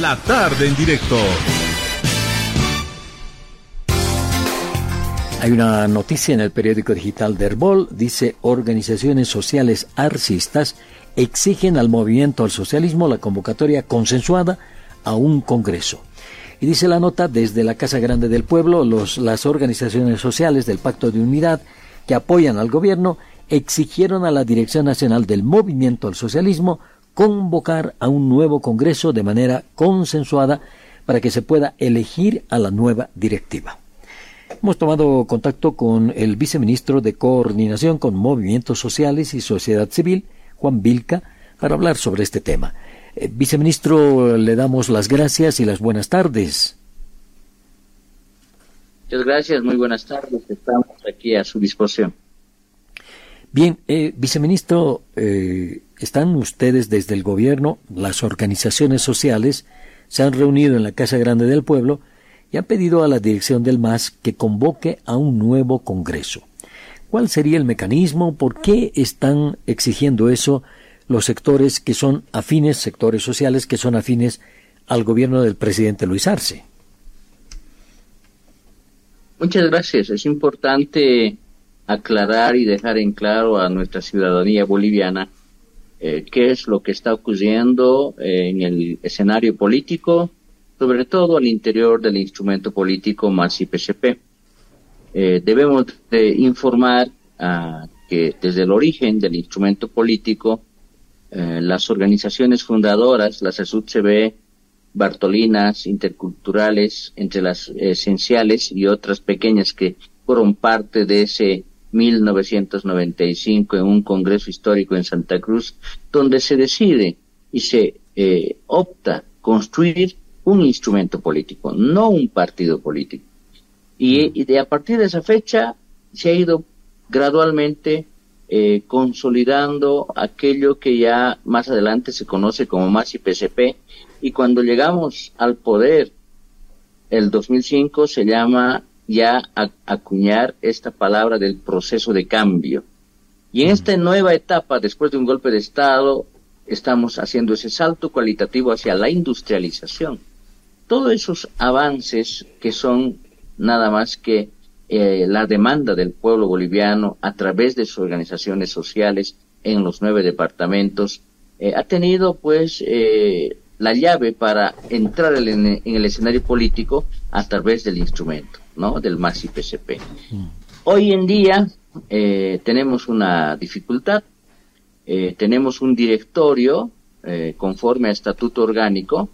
La tarde en directo. Hay una noticia en el periódico digital Derbol, dice organizaciones sociales arcistas exigen al movimiento al socialismo la convocatoria consensuada a un congreso. Y dice la nota, desde la Casa Grande del Pueblo, los, las organizaciones sociales del Pacto de Unidad que apoyan al gobierno exigieron a la Dirección Nacional del Movimiento al Socialismo convocar a un nuevo Congreso de manera consensuada para que se pueda elegir a la nueva directiva. Hemos tomado contacto con el viceministro de Coordinación con Movimientos Sociales y Sociedad Civil, Juan Vilca, para hablar sobre este tema. Eh, viceministro, le damos las gracias y las buenas tardes. Muchas gracias, muy buenas tardes. Estamos aquí a su disposición. Bien, eh, viceministro, eh, están ustedes desde el gobierno, las organizaciones sociales, se han reunido en la Casa Grande del Pueblo y han pedido a la dirección del MAS que convoque a un nuevo Congreso. ¿Cuál sería el mecanismo? ¿Por qué están exigiendo eso los sectores que son afines, sectores sociales que son afines al gobierno del presidente Luis Arce? Muchas gracias. Es importante aclarar y dejar en claro a nuestra ciudadanía boliviana eh, qué es lo que está ocurriendo eh, en el escenario político, sobre todo al interior del instrumento político más IPCP. Eh, debemos de informar a que desde el origen del instrumento político, las organizaciones fundadoras, las ASUCB, Bartolinas, interculturales, entre las esenciales y otras pequeñas que fueron parte de ese 1995 en un congreso histórico en Santa Cruz, donde se decide y se eh, opta construir un instrumento político, no un partido político. Y, de a partir de esa fecha se ha ido gradualmente eh, consolidando aquello que ya más adelante se conoce como más IPCP y cuando llegamos al poder el 2005 se llama ya acuñar esta palabra del proceso de cambio. Y en esta nueva etapa, después de un golpe de Estado, estamos haciendo ese salto cualitativo hacia la industrialización. Todos esos avances que son nada más que eh, la demanda del pueblo boliviano a través de sus organizaciones sociales en los nueve departamentos, eh, ha tenido pues eh, la llave para entrar en el escenario político a través del instrumento. ¿No? del MAS IPCP. Mm. Hoy en día eh, tenemos una dificultad, eh, tenemos un directorio eh, conforme a estatuto orgánico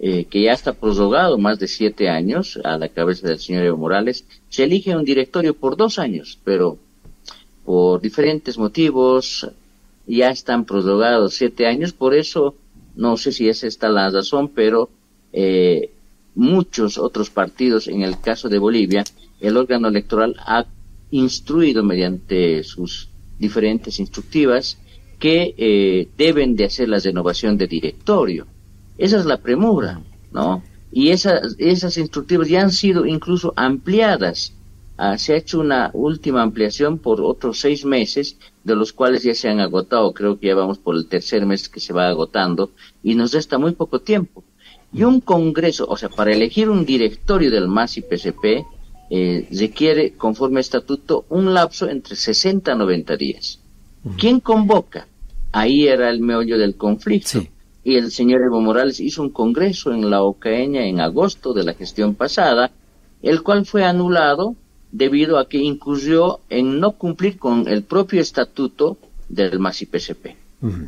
que ya está prorrogado más de siete años a la cabeza del señor Evo Morales. Se elige un directorio por dos años, pero por diferentes motivos ya están prorrogados siete años, por eso no sé si esa está la razón, pero eh, muchos otros partidos, en el caso de Bolivia, el órgano electoral ha instruido mediante sus diferentes instructivas que eh, deben de hacer la renovación de directorio. Esa es la premura, ¿no? Y esas, esas instructivas ya han sido incluso ampliadas. Ah, se ha hecho una última ampliación por otros seis meses, de los cuales ya se han agotado. Creo que ya vamos por el tercer mes que se va agotando y nos resta muy poco tiempo. Y un Congreso, o sea, para elegir un directorio del MAS y PCP, eh, requiere, conforme estatuto, un lapso entre 60 a 90 días. ¿Quién convoca? Ahí era el meollo del conflicto. Y el señor Evo Morales hizo un congreso en la Ocaeña en agosto de la gestión pasada, el cual fue anulado debido a que incurrió en no cumplir con el propio estatuto del MAS y PCP. Eh,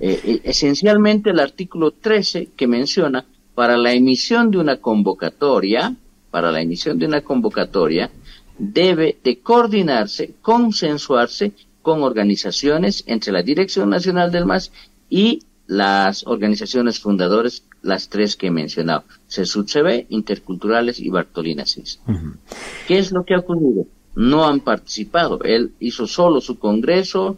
eh, esencialmente el artículo 13 que menciona para la emisión de una convocatoria, para la emisión de una convocatoria, debe de coordinarse, consensuarse con organizaciones entre la Dirección Nacional del MAS y las organizaciones fundadoras, las tres que he mencionado, CESUCB, Interculturales y Bartolina CIS. ¿Qué es lo que ha ocurrido? No han participado. Él hizo solo su congreso,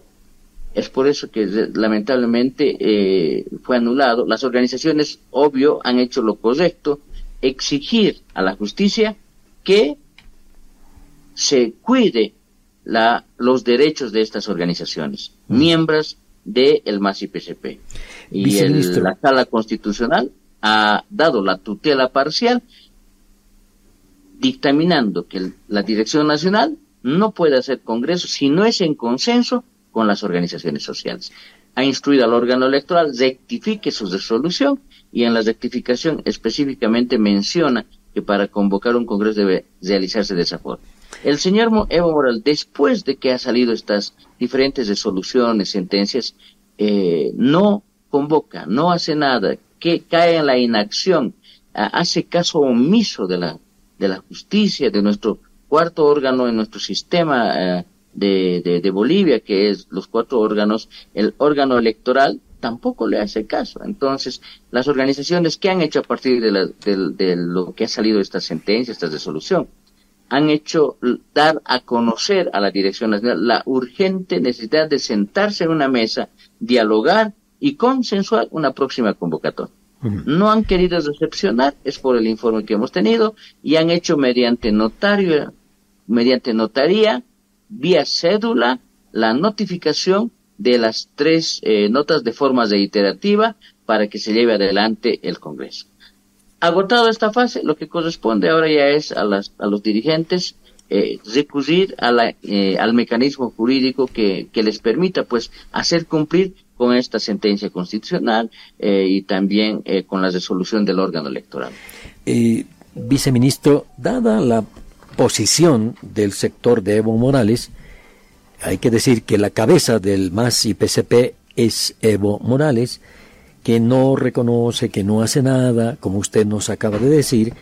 es por eso que lamentablemente eh, fue anulado. Las organizaciones, obvio, han hecho lo correcto, exigir a la justicia que se cuide la, los derechos de estas organizaciones, mm. miembros del MAS IPCP. Y el, la sala constitucional ha dado la tutela parcial, dictaminando que la Dirección Nacional no puede hacer congreso si no es en consenso con las organizaciones sociales. Ha instruido al órgano electoral rectifique su resolución y en la rectificación específicamente menciona que para convocar un congreso debe realizarse de esa forma. El señor Evo Morales, después de que ha salido estas diferentes resoluciones, sentencias, eh, no convoca, no hace nada, que cae en la inacción, hace caso omiso de la, de la justicia, de nuestro cuarto órgano en nuestro sistema eh, de, de, Bolivia, que es los cuatro órganos, el órgano electoral tampoco le hace caso. Entonces, las organizaciones que han hecho a partir de, de, lo que ha salido de esta sentencia, esta resolución, han hecho dar a conocer a la Dirección Nacional la urgente necesidad de sentarse en una mesa, dialogar y consensuar una próxima convocatoria. No han querido decepcionar, es por el informe que hemos tenido, y han hecho mediante notario, mediante notaría, vía cédula, la notificación de las tres eh, notas de forma reiterativa para que se lleve adelante el Congreso. Agotado esta fase, lo que corresponde ahora ya es a, las, a los dirigentes eh, recurrir a la, eh, al mecanismo jurídico que, que, les permita pues hacer cumplir con esta sentencia constitucional eh, y también con la resolución del órgano electoral. Viceministro, dada la posición del sector de Evo Morales, hay que decir que la cabeza del MAS y PCP es Evo Morales, que no reconoce, que no hace nada, como usted nos acaba de decir.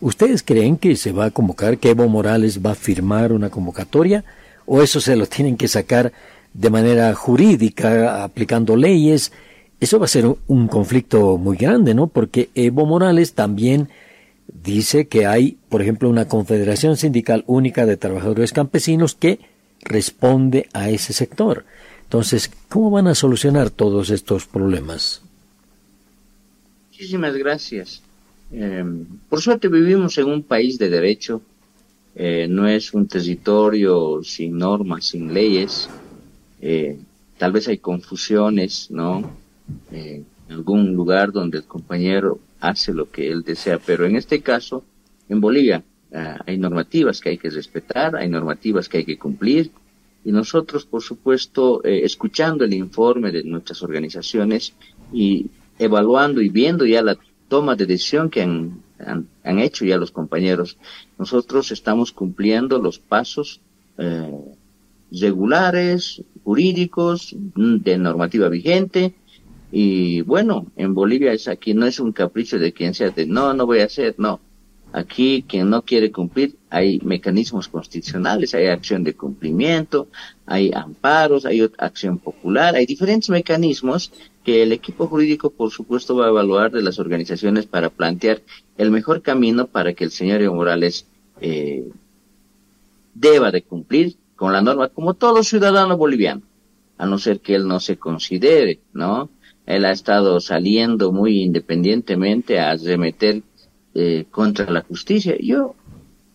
¿Ustedes creen que se va a convocar, que Evo Morales va a firmar una convocatoria? ¿O eso se lo tienen que sacar de manera jurídica, aplicando leyes, eso va a ser un conflicto muy grande, ¿no? Porque Evo Morales también dice que hay, por ejemplo, una confederación sindical única de trabajadores campesinos que responde a ese sector. Entonces, ¿cómo van a solucionar todos estos problemas? Muchísimas gracias. Em, por suerte vivimos en un país de derecho, eh, no es un territorio sin normas, sin leyes, eh, tal vez hay confusiones, ¿no? Eh, en algún lugar donde el compañero hace lo que él desea, pero en este caso, en Bolivia, ah, hay normativas que hay que respetar, hay normativas que hay que cumplir, y nosotros, por supuesto, eh, escuchando el informe de nuestras organizaciones y evaluando y viendo ya la toma de decisión que han, han, hecho ya los compañeros, nosotros estamos cumpliendo los pasos eh, regulares, jurídicos, de normativa vigente. Y bueno, en Bolivia es aquí, no es un capricho de quien sea de no, no voy a hacer, no. Aquí quien no quiere cumplir, hay mecanismos constitucionales, hay acción de cumplimiento, hay amparos, hay acción popular, hay diferentes mecanismos que el equipo jurídico, por supuesto, va a evaluar de las organizaciones para plantear el mejor camino para que el señor Evo Morales eh, deba de cumplir con la norma, como todo ciudadano boliviano, a no ser que él no se considere, ¿no? Él ha estado saliendo muy independientemente a remeter eh, contra la justicia. Yo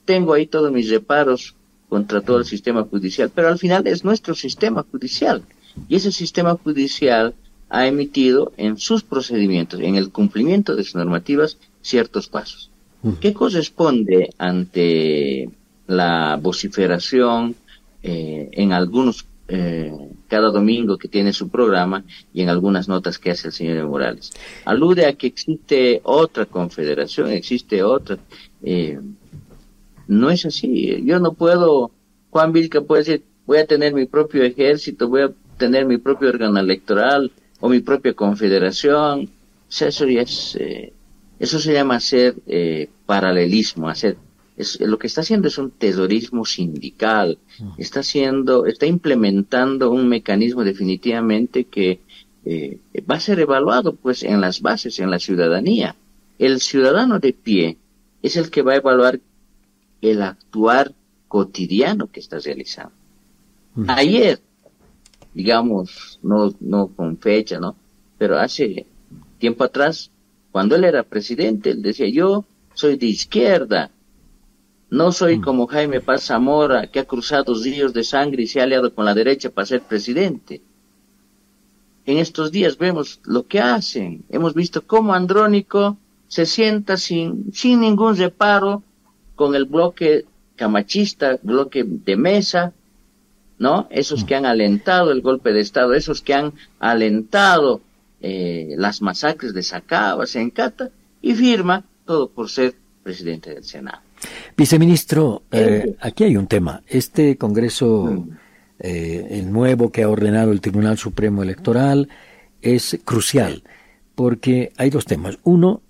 tengo ahí todos mis reparos contra todo el sistema judicial, pero al final es nuestro sistema judicial. Y ese sistema judicial ha emitido en sus procedimientos, en el cumplimiento de sus normativas, ciertos pasos. ¿Qué corresponde ante la vociferación, eh, en algunos, eh, cada domingo que tiene su programa y en algunas notas que hace el señor Morales. Alude a que existe otra confederación, existe otra. Eh, no es así. Yo no puedo, Juan Vilca puede decir, voy a tener mi propio ejército, voy a tener mi propio órgano electoral o mi propia confederación. eso ya es, eso se llama hacer paralelismo, hacer lo que está haciendo es un terrorismo sindical, está haciendo, está implementando un mecanismo definitivamente que eh, va a ser evaluado pues en las bases, en la ciudadanía. El ciudadano de pie es el que va a evaluar el actuar cotidiano que está realizando. Ayer, digamos, no, no con fecha, ¿no? Pero hace tiempo atrás, cuando él era presidente, él decía, yo soy de izquierda, no soy mm. como Jaime Paz Zamora, que ha cruzado ríos de sangre y se ha aliado con la derecha para ser presidente. En estos días vemos lo que hacen. Hemos visto cómo Andrónico se sienta sin, sin ningún reparo con el bloque camachista, bloque de mesa, ¿no? Esos que han alentado el golpe de Estado, esos que han alentado eh, las masacres de Sacaba, Sencata, y firma todo por ser presidente del Senado. Viceministro, eh, aquí hay un tema. Este Congreso, mm. eh, el nuevo que ha ordenado el Tribunal Supremo Electoral, es crucial, porque hay dos temas. Uno,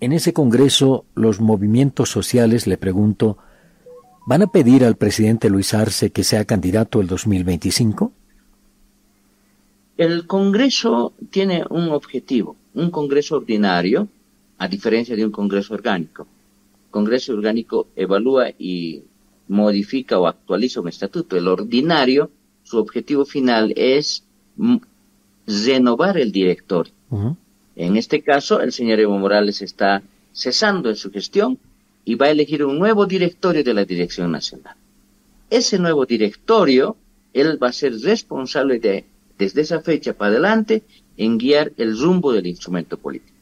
en ese Congreso los movimientos sociales, le pregunto, ¿van a pedir al presidente Luis Arce que sea candidato el 2025? El Congreso tiene un objetivo, un Congreso ordinario, a diferencia de un Congreso orgánico. Congreso orgánico evalúa y modifica o actualiza un estatuto. El ordinario, su objetivo final es renovar el directorio. En este caso, el señor Evo Morales está cesando en su gestión y va a elegir un nuevo directorio de la Dirección Nacional. Ese nuevo directorio, él va a ser responsable de, desde esa fecha para adelante, en guiar el rumbo del instrumento político.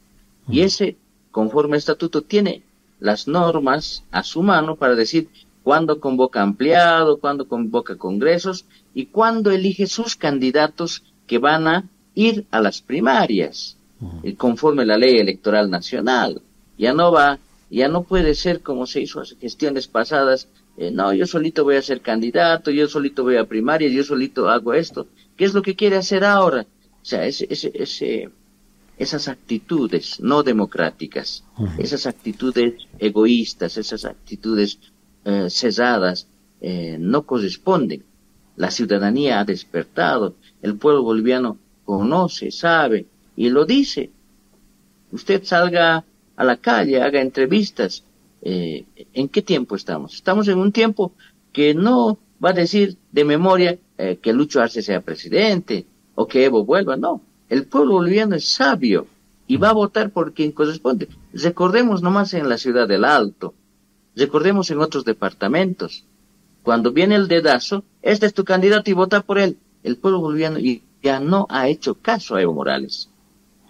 Y ese, conforme al estatuto, tiene las normas a su mano para decir cuándo convoca ampliado, cuándo convoca congresos y cuándo elige sus candidatos que van a ir a las primarias, eh, conforme la ley electoral nacional. Ya no va, ya no puede ser como se hizo en gestiones pasadas, eh, no, yo solito voy a ser candidato, yo solito voy a primaria, yo solito hago esto. ¿Qué es lo que quiere hacer ahora? O sea, ese, ese, ese, esas actitudes no democráticas, esas actitudes egoístas, esas actitudes eh, cesadas, no corresponden. La ciudadanía ha despertado, el pueblo boliviano conoce, sabe y lo dice. Usted salga a la calle, haga entrevistas. Eh, ¿En qué tiempo estamos? Estamos en un tiempo que no va a decir de memoria eh, que Lucho Arce sea presidente o que Evo vuelva. No, el pueblo boliviano es sabio y va a votar por quien corresponde. Recordemos nomás en la ciudad del Alto, recordemos en otros departamentos. Cuando viene el dedazo, este es tu candidato y vota por él. El pueblo boliviano ya no ha hecho caso a Evo Morales.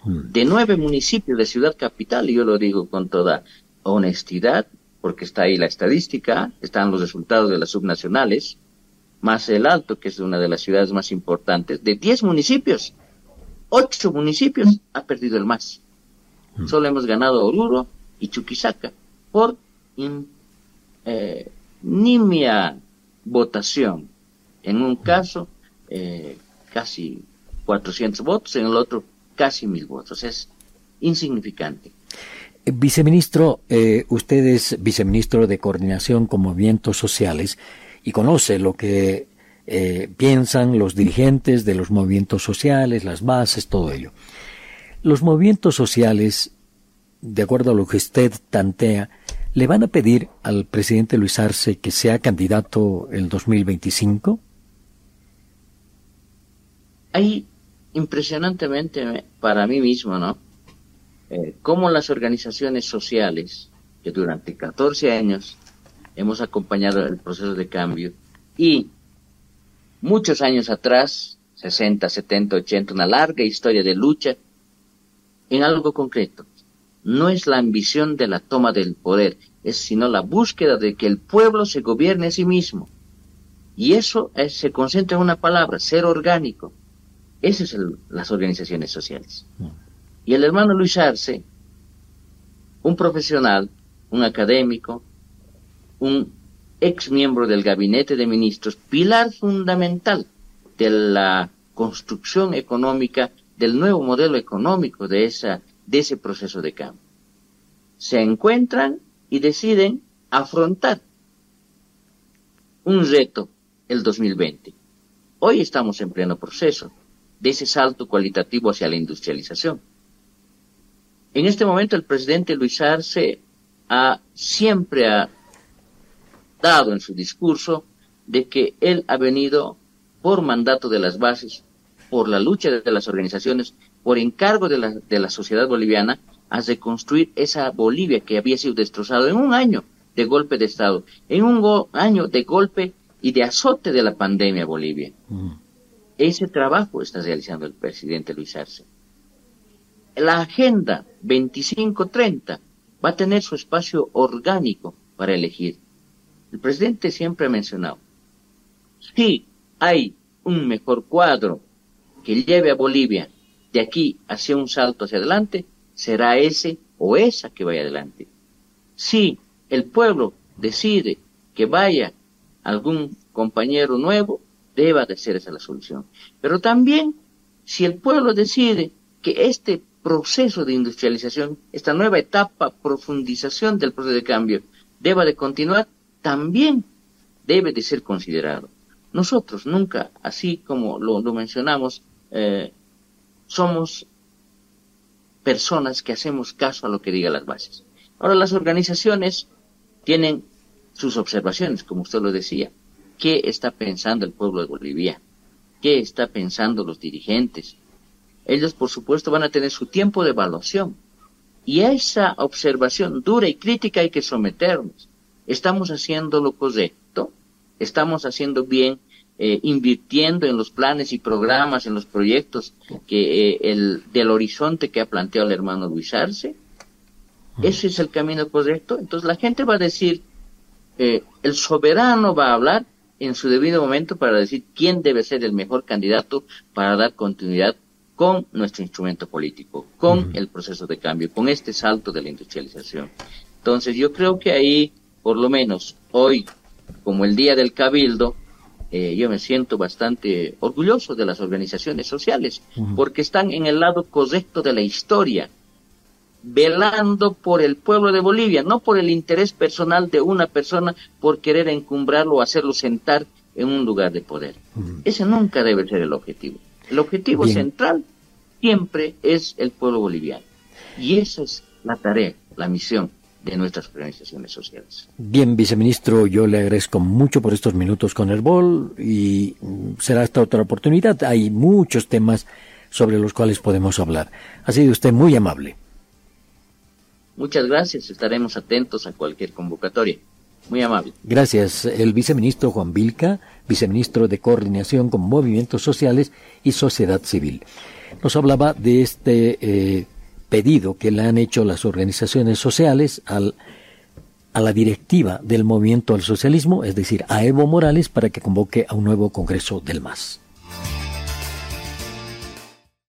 De nueve municipios de Ciudad Capital, y yo lo digo con toda honestidad, porque está ahí la estadística, están los resultados de las subnacionales, más el Alto, que es una de las ciudades más importantes, de diez municipios, ocho municipios ha perdido el más. Hmm. Solo hemos ganado Oruro y Chuquisaca por eh, nimia votación. En un caso, eh, casi 400 votos, en el otro casi mil votos. Es insignificante. Eh, viceministro, eh, usted es viceministro de Coordinación con Movimientos Sociales y conoce lo que eh, piensan los dirigentes de los movimientos sociales, las bases, todo ello. Los movimientos sociales, de acuerdo a lo que usted tantea, ¿le van a pedir al presidente Luis Arce que sea candidato el 2025? Hay impresionantemente para mí mismo, ¿no? Eh, cómo las organizaciones sociales, que durante 14 años hemos acompañado el proceso de cambio, y muchos años atrás, 60, 70, 80, una larga historia de lucha en algo concreto. No es la ambición de la toma del poder, es sino la búsqueda de que el pueblo se gobierne a sí mismo. Y eso se concentra en una palabra, ser orgánico. Esas son las organizaciones sociales. Mm. Y el hermano Luis Arce, un profesional, un académico, un ex miembro del gabinete de ministros, pilar fundamental de la construcción económica, del nuevo modelo económico de, esa, de ese proceso de cambio. Se encuentran y deciden afrontar un reto el 2020. Hoy estamos en pleno proceso de ese salto cualitativo hacia la industrialización. En este momento el presidente Luis Arce ha, siempre ha dado en su discurso de que él ha venido por mandato de las bases, por la lucha de las organizaciones, por encargo de la, de la sociedad boliviana, a reconstruir esa Bolivia que había sido destrozada en un año de golpe de Estado, en un año de golpe y de azote de la pandemia Bolivia. Ese trabajo está realizando el presidente Luis Arce. la Agenda 2530 va a tener su espacio orgánico para elegir. El presidente siempre ha mencionado, si hay un mejor cuadro que lleve a Bolivia de aquí hacia un salto hacia adelante, será ese o esa que vaya adelante. Si el pueblo decide que vaya algún compañero nuevo, deba de ser esa la solución. Pero también, si el pueblo decide que este proceso de industrialización, esta nueva etapa, profundización del proceso de cambio, deba de continuar, también debe de ser considerado. Nosotros nunca, así como lo, mencionamos, eh, somos personas que hacemos caso a lo que diga las bases. Ahora las organizaciones tienen sus observaciones, como usted lo decía. ¿Qué está pensando el pueblo de Bolivia? ¿Qué está pensando los dirigentes? Ellos, por supuesto, van a tener su tiempo de evaluación. Y a esa observación dura y crítica hay que someternos. ¿Estamos haciendo lo correcto? ¿Estamos haciendo bien eh, invirtiendo en los planes y programas, en los proyectos que eh, el del horizonte que ha planteado el hermano Luis Arce. Ese es el camino correcto. Entonces la gente va a decir, eh, el soberano va a hablar en su debido momento para decir quién debe ser el mejor candidato para dar continuidad con nuestro instrumento político, con el proceso de cambio, con este salto de la industrialización. Entonces yo creo que ahí, por lo menos hoy, como el día del cabildo, eh, yo me siento bastante orgulloso de las organizaciones sociales, porque están en el lado correcto de la historia, velando por el pueblo de Bolivia, no por el interés personal de una persona por querer encumbrarlo o hacerlo sentar en un lugar de poder. Ese nunca debe ser el objetivo. El objetivo central siempre es el pueblo boliviano. Y esa es la tarea, la misión de nuestras organizaciones sociales. Bien, viceministro, yo le agradezco mucho por estos minutos con el BOL y será esta otra oportunidad. Hay muchos temas sobre los cuales podemos hablar. Ha sido usted muy amable. Muchas gracias, estaremos atentos a cualquier convocatoria. Muy amable. Gracias. El viceministro Juan Vilca, viceministro de Coordinación con Movimientos Sociales y Sociedad Civil. Nos hablaba de este eh, pedido que le han hecho las organizaciones sociales al, a la directiva del movimiento al socialismo, es decir, a Evo Morales, para que convoque a un nuevo Congreso del MAS.